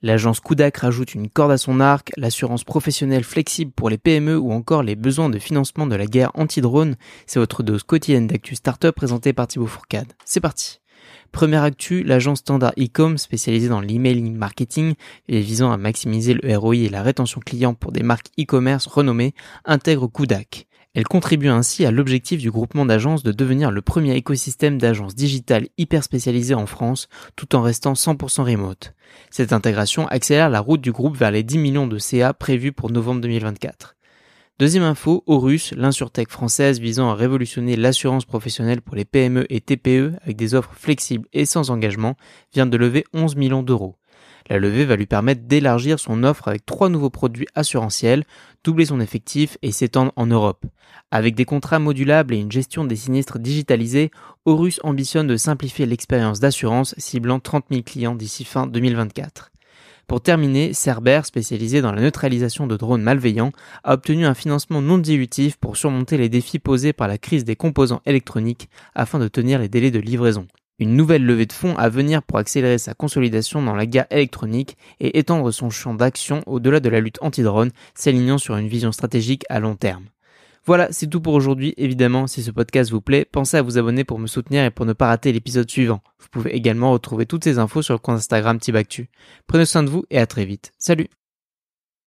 L'agence Kudak rajoute une corde à son arc, l'assurance professionnelle flexible pour les PME ou encore les besoins de financement de la guerre anti-drone. C'est votre dose quotidienne d'actu startup présentée par Thibaut Fourcade. C'est parti. Première actu, l'agence Standard Ecom, spécialisée dans l'emailing marketing et visant à maximiser le ROI et la rétention client pour des marques e-commerce renommées, intègre Kudak. Elle contribue ainsi à l'objectif du groupement d'agences de devenir le premier écosystème d'agences digitales hyper spécialisées en France, tout en restant 100% remote. Cette intégration accélère la route du groupe vers les 10 millions de CA prévus pour novembre 2024. Deuxième info, Horus, l'insurtech française visant à révolutionner l'assurance professionnelle pour les PME et TPE avec des offres flexibles et sans engagement, vient de lever 11 millions d'euros. La levée va lui permettre d'élargir son offre avec trois nouveaux produits assurantiels, doubler son effectif et s'étendre en Europe. Avec des contrats modulables et une gestion des sinistres digitalisée, Horus ambitionne de simplifier l'expérience d'assurance ciblant 30 000 clients d'ici fin 2024. Pour terminer, Cerber, spécialisé dans la neutralisation de drones malveillants, a obtenu un financement non dilutif pour surmonter les défis posés par la crise des composants électroniques afin de tenir les délais de livraison une nouvelle levée de fonds à venir pour accélérer sa consolidation dans la guerre électronique et étendre son champ d'action au-delà de la lutte anti-drone, s'alignant sur une vision stratégique à long terme. Voilà, c'est tout pour aujourd'hui. Évidemment, si ce podcast vous plaît, pensez à vous abonner pour me soutenir et pour ne pas rater l'épisode suivant. Vous pouvez également retrouver toutes ces infos sur le compte Instagram Tibactu. Prenez soin de vous et à très vite. Salut